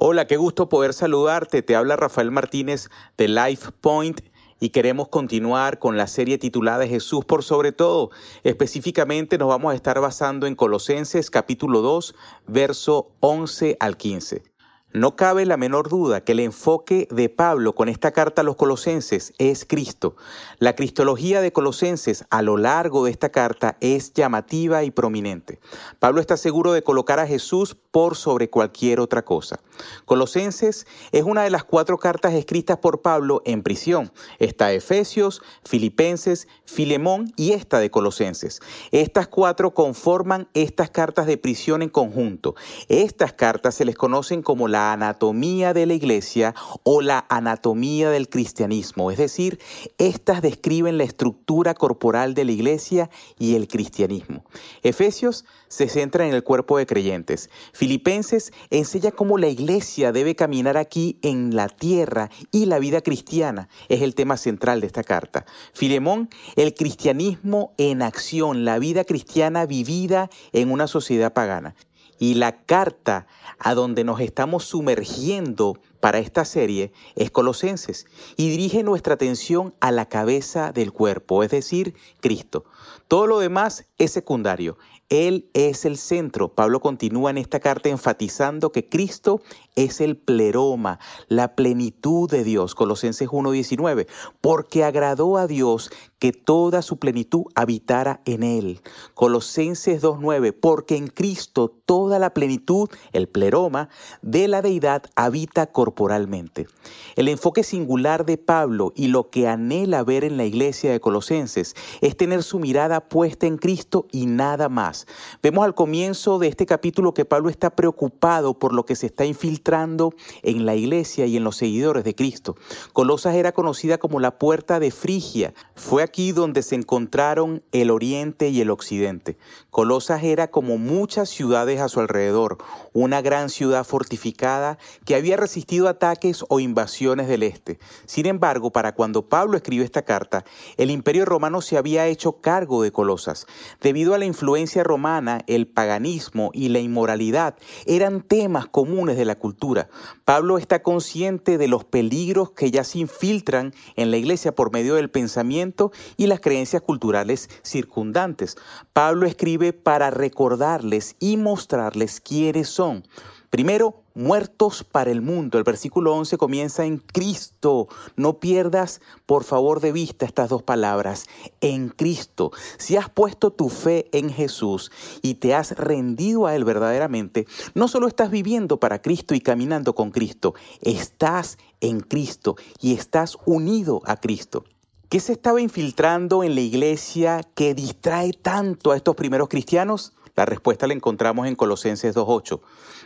Hola, qué gusto poder saludarte. Te habla Rafael Martínez de Life Point y queremos continuar con la serie titulada Jesús por sobre todo. Específicamente nos vamos a estar basando en Colosenses capítulo 2, verso 11 al 15. No cabe la menor duda que el enfoque de Pablo con esta carta a los colosenses es Cristo. La cristología de Colosenses a lo largo de esta carta es llamativa y prominente. Pablo está seguro de colocar a Jesús por sobre cualquier otra cosa. Colosenses es una de las cuatro cartas escritas por Pablo en prisión. Está Efesios, Filipenses, Filemón y esta de Colosenses. Estas cuatro conforman estas cartas de prisión en conjunto. Estas cartas se les conocen como la anatomía de la iglesia o la anatomía del cristianismo. Es decir, estas describen la estructura corporal de la iglesia y el cristianismo. Efesios se centra en el cuerpo de creyentes. Filipenses enseña cómo la iglesia debe caminar aquí en la tierra y la vida cristiana. Es el tema central de esta carta. Filemón, el cristianismo en acción, la vida cristiana vivida en una sociedad pagana. Y la carta a donde nos estamos sumergiendo para esta serie es Colosenses y dirige nuestra atención a la cabeza del cuerpo, es decir, Cristo. Todo lo demás es secundario. Él es el centro. Pablo continúa en esta carta enfatizando que Cristo es el pleroma, la plenitud de Dios. Colosenses 1.19. Porque agradó a Dios que toda su plenitud habitara en él. Colosenses 2.9. Porque en Cristo toda la plenitud, el pleroma, de la deidad habita corporalmente. El enfoque singular de Pablo y lo que anhela ver en la iglesia de Colosenses es tener su mirada puesta en Cristo y nada más. Vemos al comienzo de este capítulo que Pablo está preocupado por lo que se está infiltrando en la iglesia y en los seguidores de Cristo. Colosas era conocida como la puerta de Frigia. Fue aquí donde se encontraron el oriente y el occidente. Colosas era como muchas ciudades a su alrededor, una gran ciudad fortificada que había resistido ataques o invasiones del este. Sin embargo, para cuando Pablo escribió esta carta, el imperio romano se había hecho cargo de Colosas. Debido a la influencia romana, el paganismo y la inmoralidad eran temas comunes de la cultura. Pablo está consciente de los peligros que ya se infiltran en la iglesia por medio del pensamiento y las creencias culturales circundantes. Pablo escribe para recordarles y mostrarles quiénes son. Primero, muertos para el mundo. El versículo 11 comienza en Cristo. No pierdas, por favor, de vista estas dos palabras. En Cristo. Si has puesto tu fe en Jesús y te has rendido a Él verdaderamente, no solo estás viviendo para Cristo y caminando con Cristo, estás en Cristo y estás unido a Cristo. ¿Qué se estaba infiltrando en la iglesia que distrae tanto a estos primeros cristianos? La respuesta la encontramos en Colosenses 2.8.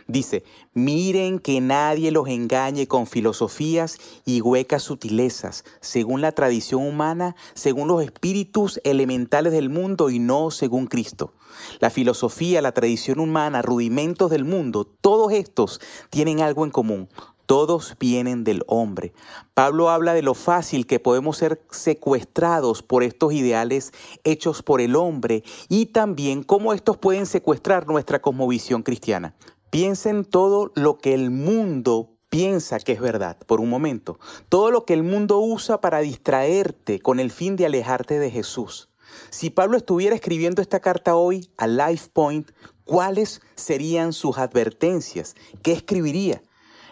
Dice, miren que nadie los engañe con filosofías y huecas sutilezas, según la tradición humana, según los espíritus elementales del mundo y no según Cristo. La filosofía, la tradición humana, rudimentos del mundo, todos estos tienen algo en común. Todos vienen del hombre. Pablo habla de lo fácil que podemos ser secuestrados por estos ideales hechos por el hombre y también cómo estos pueden secuestrar nuestra cosmovisión cristiana. Piensen todo lo que el mundo piensa que es verdad por un momento. Todo lo que el mundo usa para distraerte con el fin de alejarte de Jesús. Si Pablo estuviera escribiendo esta carta hoy a Life Point, ¿cuáles serían sus advertencias? ¿Qué escribiría?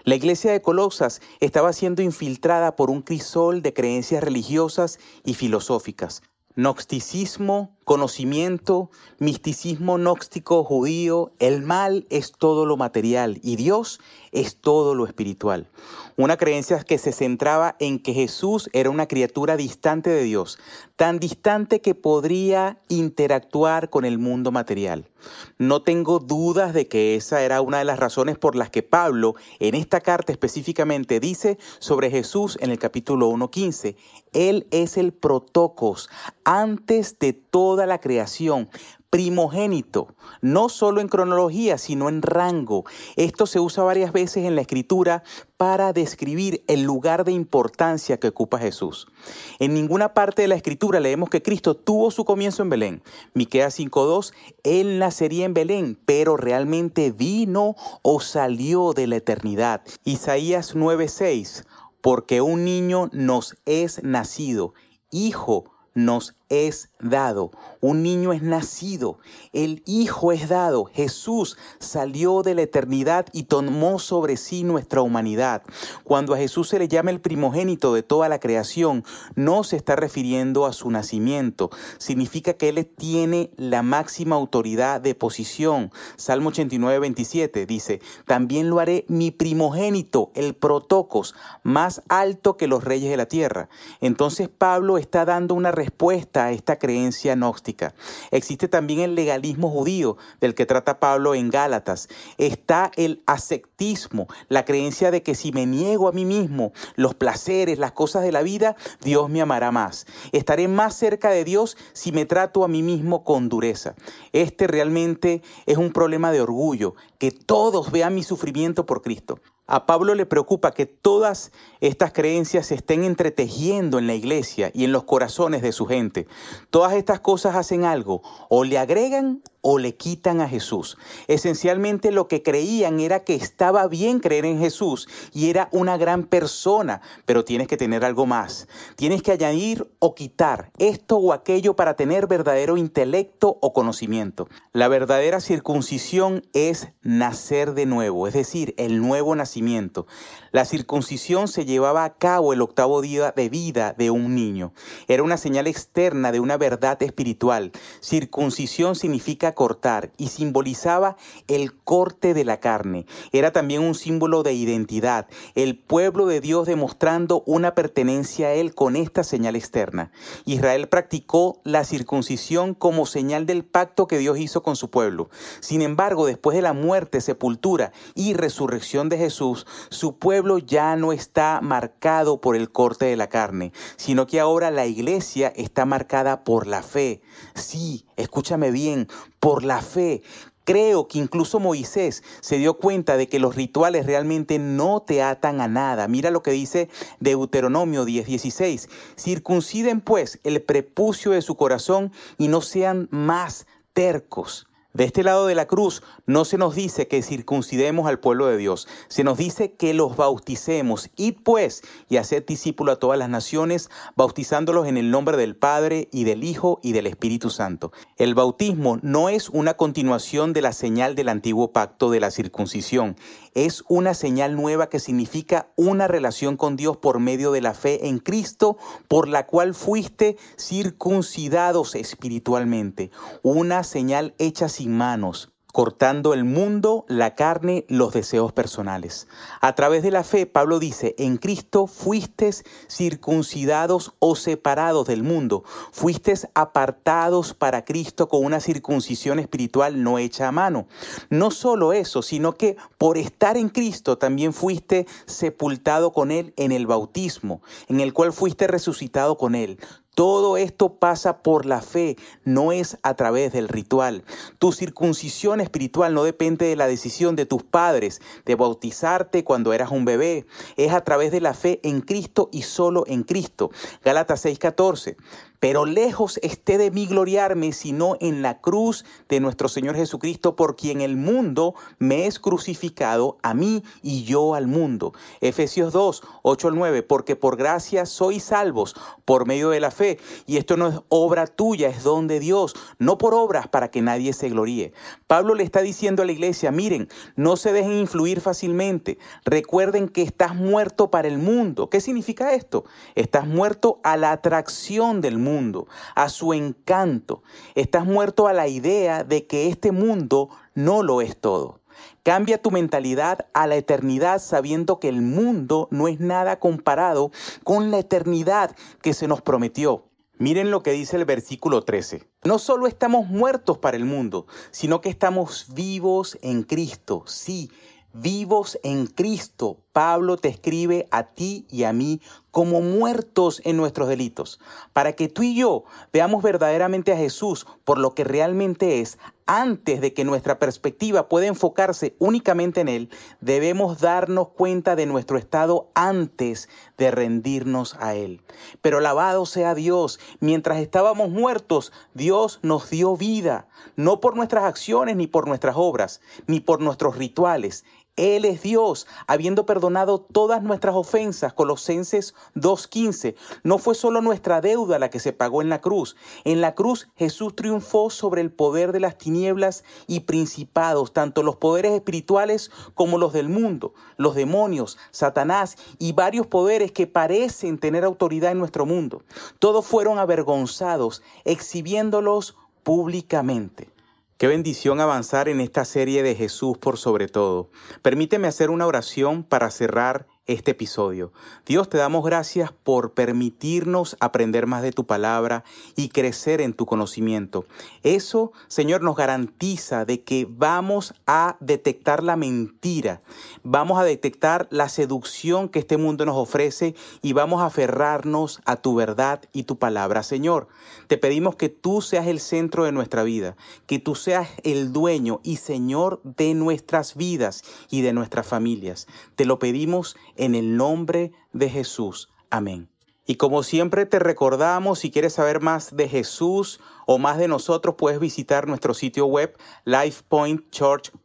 La iglesia de Colosas estaba siendo infiltrada por un crisol de creencias religiosas y filosóficas. Gnosticismo, conocimiento, misticismo gnóstico judío, el mal es todo lo material y Dios es todo lo espiritual. Una creencia que se centraba en que Jesús era una criatura distante de Dios, tan distante que podría interactuar con el mundo material. No tengo dudas de que esa era una de las razones por las que Pablo en esta carta específicamente dice sobre Jesús en el capítulo 1.15, Él es el protocos antes de toda la creación primogénito, no solo en cronología, sino en rango. Esto se usa varias veces en la escritura para describir el lugar de importancia que ocupa Jesús. En ninguna parte de la escritura leemos que Cristo tuvo su comienzo en Belén. Miqueas 5:2, él nacería en Belén, pero realmente vino o salió de la eternidad. Isaías 9:6, porque un niño nos es nacido, hijo nos es dado, un niño es nacido, el Hijo es dado, Jesús salió de la eternidad y tomó sobre sí nuestra humanidad. Cuando a Jesús se le llama el primogénito de toda la creación, no se está refiriendo a su nacimiento, significa que Él tiene la máxima autoridad de posición. Salmo 89, 27 dice, también lo haré mi primogénito, el protocos, más alto que los reyes de la tierra. Entonces Pablo está dando una respuesta esta creencia gnóstica. Existe también el legalismo judío del que trata Pablo en Gálatas. Está el asectismo, la creencia de que si me niego a mí mismo los placeres, las cosas de la vida, Dios me amará más. Estaré más cerca de Dios si me trato a mí mismo con dureza. Este realmente es un problema de orgullo, que todos vean mi sufrimiento por Cristo. A Pablo le preocupa que todas estas creencias se estén entretejiendo en la iglesia y en los corazones de su gente. Todas estas cosas hacen algo, o le agregan o le quitan a Jesús. Esencialmente lo que creían era que estaba bien creer en Jesús y era una gran persona, pero tienes que tener algo más. Tienes que añadir o quitar esto o aquello para tener verdadero intelecto o conocimiento. La verdadera circuncisión es nacer de nuevo, es decir, el nuevo nacimiento. La circuncisión se llevaba a cabo el octavo día de vida de un niño. Era una señal externa de una verdad espiritual. Circuncisión significa cortar y simbolizaba el corte de la carne. Era también un símbolo de identidad, el pueblo de Dios demostrando una pertenencia a Él con esta señal externa. Israel practicó la circuncisión como señal del pacto que Dios hizo con su pueblo. Sin embargo, después de la muerte, sepultura y resurrección de Jesús, su pueblo ya no está marcado por el corte de la carne, sino que ahora la iglesia está marcada por la fe. Sí, escúchame bien, por la fe. Creo que incluso Moisés se dio cuenta de que los rituales realmente no te atan a nada. Mira lo que dice Deuteronomio 10:16. Circunciden pues el prepucio de su corazón y no sean más tercos. De este lado de la cruz no se nos dice que circuncidemos al pueblo de Dios, se nos dice que los bauticemos. Id pues y haced discípulo a todas las naciones, bautizándolos en el nombre del Padre y del Hijo y del Espíritu Santo. El bautismo no es una continuación de la señal del antiguo pacto de la circuncisión, es una señal nueva que significa una relación con Dios por medio de la fe en Cristo, por la cual fuiste circuncidados espiritualmente, una señal hecha sin manos, cortando el mundo, la carne, los deseos personales. A través de la fe, Pablo dice, en Cristo fuistes circuncidados o separados del mundo, fuistes apartados para Cristo con una circuncisión espiritual no hecha a mano. No solo eso, sino que por estar en Cristo también fuiste sepultado con Él en el bautismo, en el cual fuiste resucitado con Él. Todo esto pasa por la fe, no es a través del ritual. Tu circuncisión espiritual no depende de la decisión de tus padres de bautizarte cuando eras un bebé. Es a través de la fe en Cristo y solo en Cristo. Gálatas 6:14. Pero lejos esté de mí gloriarme, sino en la cruz de nuestro Señor Jesucristo, por quien el mundo me es crucificado, a mí y yo al mundo. Efesios 2, 8 al 9, porque por gracia sois salvos por medio de la fe. Y esto no es obra tuya, es don de Dios, no por obras para que nadie se gloríe. Pablo le está diciendo a la iglesia, miren, no se dejen influir fácilmente. Recuerden que estás muerto para el mundo. ¿Qué significa esto? Estás muerto a la atracción del mundo mundo, a su encanto. Estás muerto a la idea de que este mundo no lo es todo. Cambia tu mentalidad a la eternidad sabiendo que el mundo no es nada comparado con la eternidad que se nos prometió. Miren lo que dice el versículo 13. No solo estamos muertos para el mundo, sino que estamos vivos en Cristo. Sí, vivos en Cristo. Pablo te escribe a ti y a mí como muertos en nuestros delitos, para que tú y yo veamos verdaderamente a Jesús por lo que realmente es. Antes de que nuestra perspectiva pueda enfocarse únicamente en Él, debemos darnos cuenta de nuestro estado antes de rendirnos a Él. Pero alabado sea Dios, mientras estábamos muertos, Dios nos dio vida, no por nuestras acciones ni por nuestras obras, ni por nuestros rituales. Él es Dios, habiendo perdonado todas nuestras ofensas. Colosenses 2.15. No fue solo nuestra deuda la que se pagó en la cruz. En la cruz Jesús triunfó sobre el poder de las tinieblas y principados, tanto los poderes espirituales como los del mundo, los demonios, Satanás y varios poderes que parecen tener autoridad en nuestro mundo. Todos fueron avergonzados, exhibiéndolos públicamente. Qué bendición avanzar en esta serie de Jesús por sobre todo. Permíteme hacer una oración para cerrar este episodio. Dios, te damos gracias por permitirnos aprender más de tu palabra y crecer en tu conocimiento. Eso, Señor, nos garantiza de que vamos a detectar la mentira, vamos a detectar la seducción que este mundo nos ofrece y vamos a aferrarnos a tu verdad y tu palabra. Señor, te pedimos que tú seas el centro de nuestra vida, que tú seas el dueño y Señor de nuestras vidas y de nuestras familias. Te lo pedimos el nombre de Jesús. Amén. Y como siempre te recordamos, si quieres saber más de Jesús o más de nosotros, puedes visitar nuestro sitio web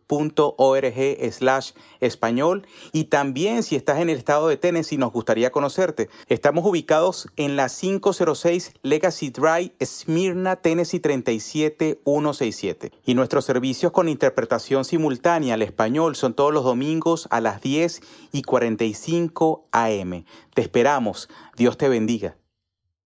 slash español. Y también si estás en el estado de Tennessee, nos gustaría conocerte. Estamos ubicados en la 506 Legacy Drive, Smyrna, Tennessee 37167. Y nuestros servicios con interpretación simultánea al español son todos los domingos a las 10 y 45 am. Te esperamos. Dios te bendiga.